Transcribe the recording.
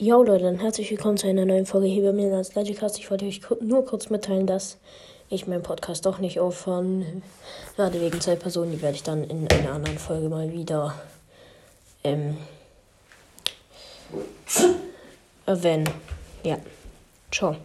Jo Leute, dann herzlich willkommen zu einer neuen Folge hier bei mir als Legicast. Ich wollte euch nur kurz mitteilen, dass ich meinen Podcast doch nicht aufhören werde wegen zwei Personen. Die werde ich dann in einer anderen Folge mal wieder ähm, erwähnen. Ja, ciao.